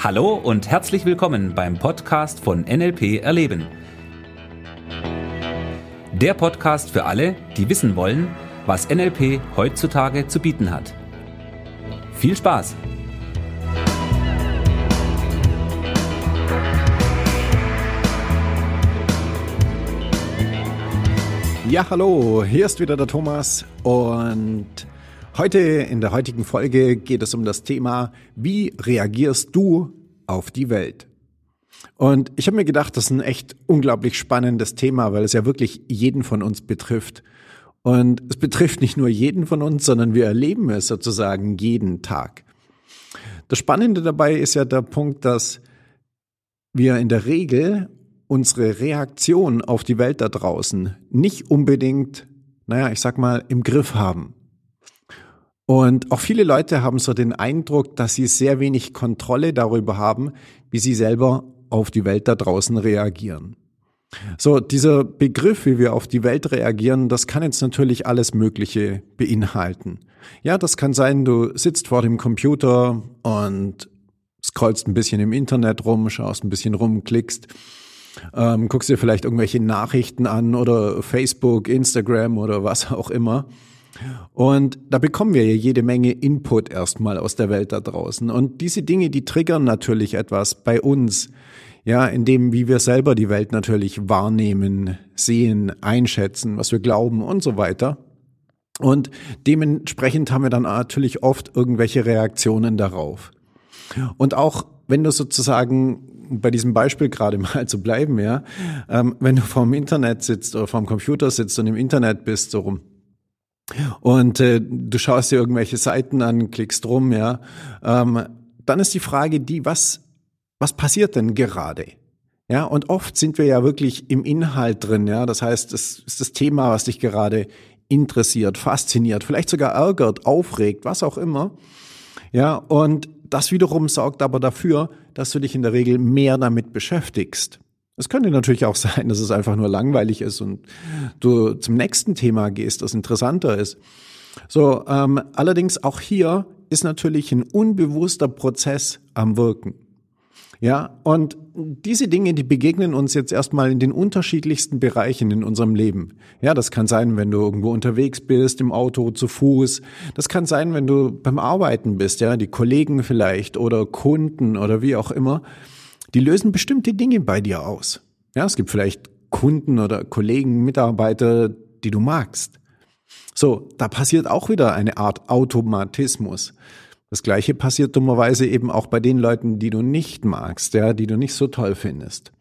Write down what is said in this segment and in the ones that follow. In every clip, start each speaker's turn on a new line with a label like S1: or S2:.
S1: Hallo und herzlich willkommen beim Podcast von NLP Erleben. Der Podcast für alle, die wissen wollen, was NLP heutzutage zu bieten hat. Viel Spaß!
S2: Ja, hallo, hier ist wieder der Thomas und Heute in der heutigen Folge geht es um das Thema, wie reagierst du auf die Welt? Und ich habe mir gedacht, das ist ein echt unglaublich spannendes Thema, weil es ja wirklich jeden von uns betrifft. Und es betrifft nicht nur jeden von uns, sondern wir erleben es sozusagen jeden Tag. Das Spannende dabei ist ja der Punkt, dass wir in der Regel unsere Reaktion auf die Welt da draußen nicht unbedingt, naja, ich sag mal, im Griff haben. Und auch viele Leute haben so den Eindruck, dass sie sehr wenig Kontrolle darüber haben, wie sie selber auf die Welt da draußen reagieren. So, dieser Begriff, wie wir auf die Welt reagieren, das kann jetzt natürlich alles Mögliche beinhalten. Ja, das kann sein, du sitzt vor dem Computer und scrollst ein bisschen im Internet rum, schaust ein bisschen rum, klickst, ähm, guckst dir vielleicht irgendwelche Nachrichten an oder Facebook, Instagram oder was auch immer. Und da bekommen wir ja jede Menge Input erstmal aus der Welt da draußen. Und diese Dinge, die triggern natürlich etwas bei uns. Ja, in dem, wie wir selber die Welt natürlich wahrnehmen, sehen, einschätzen, was wir glauben und so weiter. Und dementsprechend haben wir dann natürlich oft irgendwelche Reaktionen darauf. Und auch wenn du sozusagen bei diesem Beispiel gerade mal zu bleiben, ja, ähm, wenn du vorm Internet sitzt oder vorm Computer sitzt und im Internet bist, so rum, und äh, du schaust dir irgendwelche Seiten an, klickst rum, ja, ähm, dann ist die Frage die, was, was passiert denn gerade? Ja, und oft sind wir ja wirklich im Inhalt drin, ja, das heißt, es ist das Thema, was dich gerade interessiert, fasziniert, vielleicht sogar ärgert, aufregt, was auch immer. Ja, und das wiederum sorgt aber dafür, dass du dich in der Regel mehr damit beschäftigst. Es könnte natürlich auch sein, dass es einfach nur langweilig ist und du zum nächsten Thema gehst, das interessanter ist. So, ähm, allerdings auch hier ist natürlich ein unbewusster Prozess am Wirken. Ja, und diese Dinge, die begegnen uns jetzt erstmal in den unterschiedlichsten Bereichen in unserem Leben. Ja, das kann sein, wenn du irgendwo unterwegs bist, im Auto, zu Fuß. Das kann sein, wenn du beim Arbeiten bist, ja, die Kollegen vielleicht oder Kunden oder wie auch immer die lösen bestimmte Dinge bei dir aus. Ja, es gibt vielleicht Kunden oder Kollegen, Mitarbeiter, die du magst. So, da passiert auch wieder eine Art Automatismus. Das gleiche passiert dummerweise eben auch bei den Leuten, die du nicht magst, ja, die du nicht so toll findest.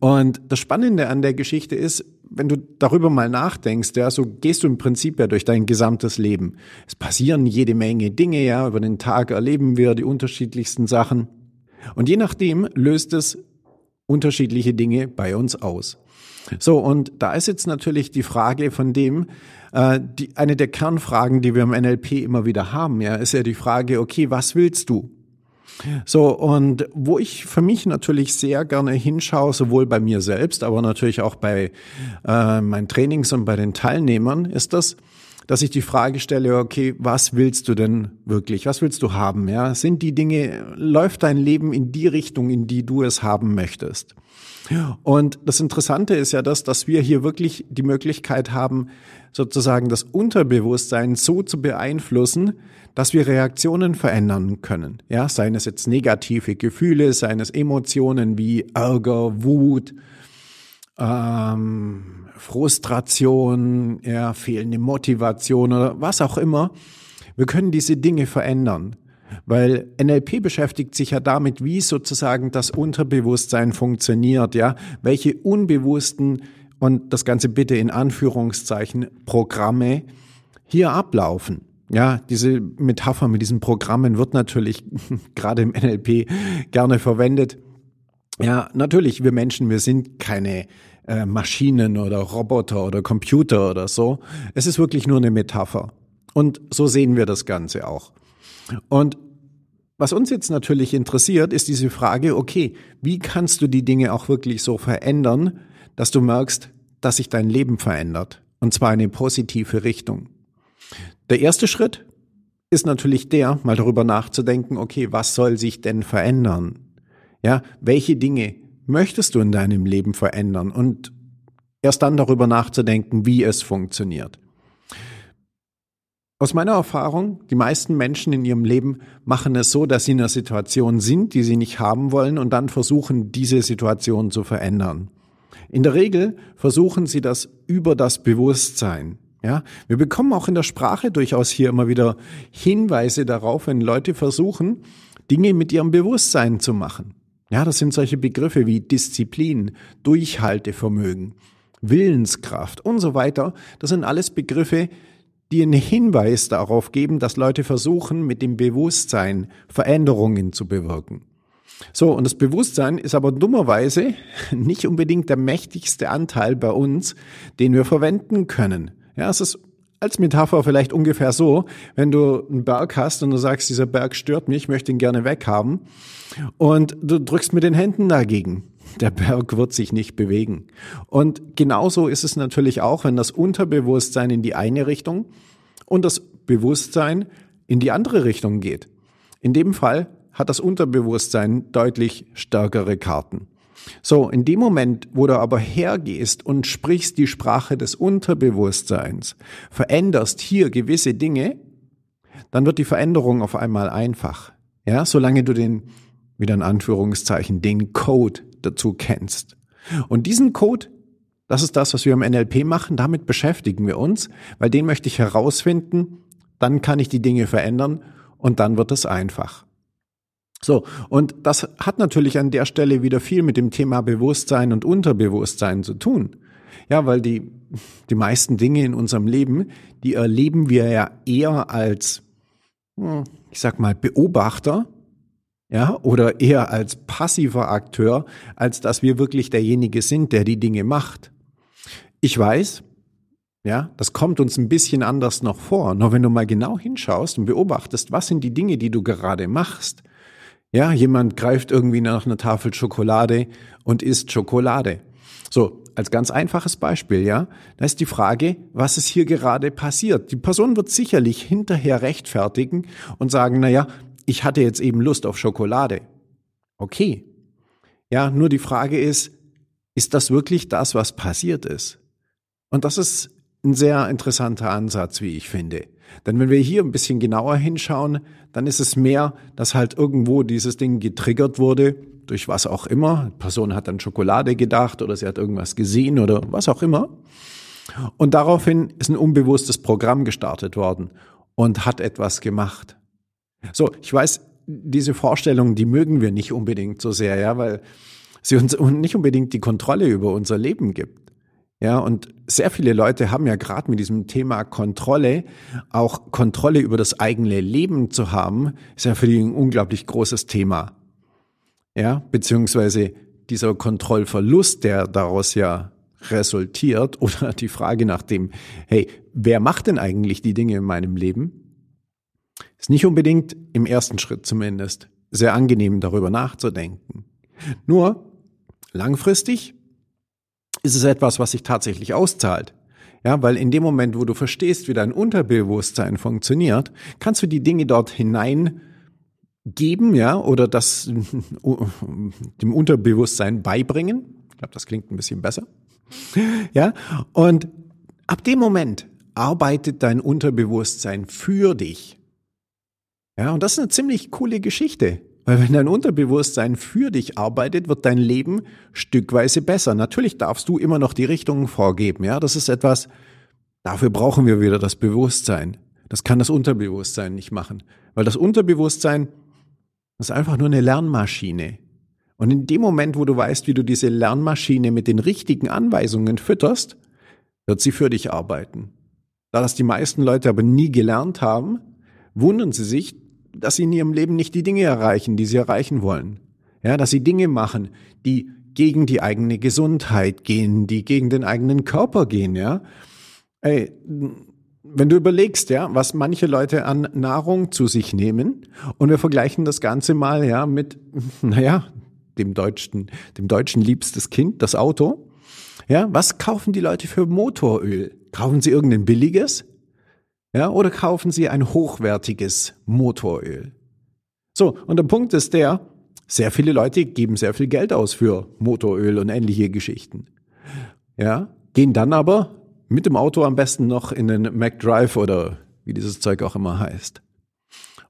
S2: Und das Spannende an der Geschichte ist, wenn du darüber mal nachdenkst, ja, so gehst du im Prinzip ja durch dein gesamtes Leben. Es passieren jede Menge Dinge, ja, über den Tag erleben wir die unterschiedlichsten Sachen. Und je nachdem löst es unterschiedliche Dinge bei uns aus. So, und da ist jetzt natürlich die Frage von dem, äh, die, eine der Kernfragen, die wir im NLP immer wieder haben, ja, ist ja die Frage, okay, was willst du? So, und wo ich für mich natürlich sehr gerne hinschaue, sowohl bei mir selbst, aber natürlich auch bei äh, meinen Trainings und bei den Teilnehmern, ist das, dass ich die Frage stelle, okay, was willst du denn wirklich? Was willst du haben? Ja, sind die Dinge, läuft dein Leben in die Richtung, in die du es haben möchtest? Und das Interessante ist ja das, dass wir hier wirklich die Möglichkeit haben, sozusagen das Unterbewusstsein so zu beeinflussen, dass wir Reaktionen verändern können. Ja, seien es jetzt negative Gefühle, seien es Emotionen wie Ärger, Wut, ähm, Frustration, ja, fehlende Motivation oder was auch immer. Wir können diese Dinge verändern. Weil NLP beschäftigt sich ja damit, wie sozusagen das Unterbewusstsein funktioniert, ja, welche unbewussten und das Ganze bitte in Anführungszeichen Programme hier ablaufen. Ja, diese Metapher mit diesen Programmen wird natürlich gerade im NLP gerne verwendet. Ja, natürlich, wir Menschen, wir sind keine äh, Maschinen oder Roboter oder Computer oder so. Es ist wirklich nur eine Metapher. Und so sehen wir das Ganze auch. Und was uns jetzt natürlich interessiert, ist diese Frage, okay, wie kannst du die Dinge auch wirklich so verändern, dass du merkst, dass sich dein Leben verändert? Und zwar in eine positive Richtung. Der erste Schritt ist natürlich der, mal darüber nachzudenken, okay, was soll sich denn verändern? Ja, welche Dinge möchtest du in deinem Leben verändern? Und erst dann darüber nachzudenken, wie es funktioniert. Aus meiner Erfahrung, die meisten Menschen in ihrem Leben machen es so, dass sie in einer Situation sind, die sie nicht haben wollen und dann versuchen, diese Situation zu verändern. In der Regel versuchen sie das über das Bewusstsein. Ja, wir bekommen auch in der Sprache durchaus hier immer wieder Hinweise darauf, wenn Leute versuchen, Dinge mit ihrem Bewusstsein zu machen. Ja, das sind solche Begriffe wie Disziplin, Durchhaltevermögen, Willenskraft und so weiter. Das sind alles Begriffe, die einen Hinweis darauf geben, dass Leute versuchen, mit dem Bewusstsein Veränderungen zu bewirken. So, und das Bewusstsein ist aber dummerweise nicht unbedingt der mächtigste Anteil bei uns, den wir verwenden können. Ja, es ist als Metapher vielleicht ungefähr so, wenn du einen Berg hast und du sagst, dieser Berg stört mich, ich möchte ihn gerne weghaben und du drückst mit den Händen dagegen. Der Berg wird sich nicht bewegen. Und genauso ist es natürlich auch, wenn das Unterbewusstsein in die eine Richtung und das Bewusstsein in die andere Richtung geht. In dem Fall hat das Unterbewusstsein deutlich stärkere Karten. So, in dem Moment, wo du aber hergehst und sprichst die Sprache des Unterbewusstseins, veränderst hier gewisse Dinge, dann wird die Veränderung auf einmal einfach. Ja, solange du den, wieder in Anführungszeichen, den Code dazu kennst. Und diesen Code, das ist das, was wir im NLP machen, damit beschäftigen wir uns, weil den möchte ich herausfinden, dann kann ich die Dinge verändern und dann wird es einfach. So, und das hat natürlich an der Stelle wieder viel mit dem Thema Bewusstsein und Unterbewusstsein zu tun. Ja, weil die, die meisten Dinge in unserem Leben, die erleben wir ja eher als, hm, ich sag mal, Beobachter, ja, oder eher als passiver Akteur, als dass wir wirklich derjenige sind, der die Dinge macht. Ich weiß, ja, das kommt uns ein bisschen anders noch vor. Nur wenn du mal genau hinschaust und beobachtest, was sind die Dinge, die du gerade machst, ja, jemand greift irgendwie nach einer Tafel Schokolade und isst Schokolade. So, als ganz einfaches Beispiel, ja, da ist die Frage, was ist hier gerade passiert? Die Person wird sicherlich hinterher rechtfertigen und sagen, na ja, ich hatte jetzt eben Lust auf Schokolade. Okay. Ja, nur die Frage ist, ist das wirklich das, was passiert ist? Und das ist ein sehr interessanter Ansatz, wie ich finde. Denn wenn wir hier ein bisschen genauer hinschauen, dann ist es mehr, dass halt irgendwo dieses Ding getriggert wurde, durch was auch immer. Die Person hat an Schokolade gedacht oder sie hat irgendwas gesehen oder was auch immer. Und daraufhin ist ein unbewusstes Programm gestartet worden und hat etwas gemacht. So, ich weiß, diese Vorstellungen, die mögen wir nicht unbedingt so sehr, ja, weil sie uns nicht unbedingt die Kontrolle über unser Leben gibt. Ja, und sehr viele Leute haben ja gerade mit diesem Thema Kontrolle, auch Kontrolle über das eigene Leben zu haben, ist ja für die ein unglaublich großes Thema. Ja, beziehungsweise dieser Kontrollverlust, der daraus ja resultiert, oder die Frage nach dem, hey, wer macht denn eigentlich die Dinge in meinem Leben? Ist nicht unbedingt im ersten Schritt zumindest sehr angenehm darüber nachzudenken. Nur langfristig ist es etwas, was sich tatsächlich auszahlt. Ja, weil in dem Moment, wo du verstehst, wie dein Unterbewusstsein funktioniert, kannst du die Dinge dort hinein geben, ja, oder das dem Unterbewusstsein beibringen. Ich glaube, das klingt ein bisschen besser. Ja, und ab dem Moment arbeitet dein Unterbewusstsein für dich. Ja, und das ist eine ziemlich coole Geschichte. Weil wenn dein Unterbewusstsein für dich arbeitet, wird dein Leben stückweise besser. Natürlich darfst du immer noch die Richtungen vorgeben. Ja, das ist etwas, dafür brauchen wir wieder das Bewusstsein. Das kann das Unterbewusstsein nicht machen. Weil das Unterbewusstsein ist einfach nur eine Lernmaschine. Und in dem Moment, wo du weißt, wie du diese Lernmaschine mit den richtigen Anweisungen fütterst, wird sie für dich arbeiten. Da das die meisten Leute aber nie gelernt haben, wundern sie sich, dass sie in ihrem Leben nicht die Dinge erreichen, die sie erreichen wollen. Ja, dass sie Dinge machen, die gegen die eigene Gesundheit gehen, die gegen den eigenen Körper gehen, ja. Ey, wenn du überlegst, ja, was manche Leute an Nahrung zu sich nehmen und wir vergleichen das Ganze mal, ja, mit, naja, dem deutschen, dem deutschen liebstes Kind, das Auto. Ja, was kaufen die Leute für Motoröl? Kaufen sie irgendein billiges? Ja, oder kaufen Sie ein hochwertiges Motoröl. So, und der Punkt ist der, sehr viele Leute geben sehr viel Geld aus für Motoröl und ähnliche Geschichten. Ja, gehen dann aber mit dem Auto am besten noch in den McDrive oder wie dieses Zeug auch immer heißt.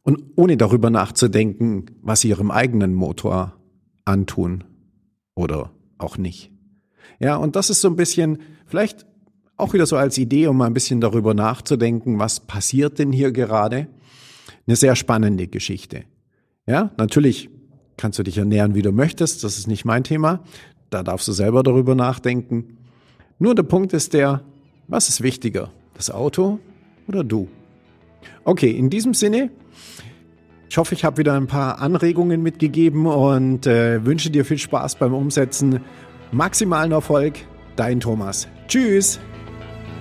S2: Und ohne darüber nachzudenken, was sie ihrem eigenen Motor antun oder auch nicht. Ja, und das ist so ein bisschen, vielleicht auch wieder so als Idee, um mal ein bisschen darüber nachzudenken, was passiert denn hier gerade? Eine sehr spannende Geschichte. Ja, natürlich kannst du dich ernähren, wie du möchtest. Das ist nicht mein Thema. Da darfst du selber darüber nachdenken. Nur der Punkt ist der, was ist wichtiger? Das Auto oder du? Okay, in diesem Sinne, ich hoffe, ich habe wieder ein paar Anregungen mitgegeben und äh, wünsche dir viel Spaß beim Umsetzen. Maximalen Erfolg, dein Thomas. Tschüss!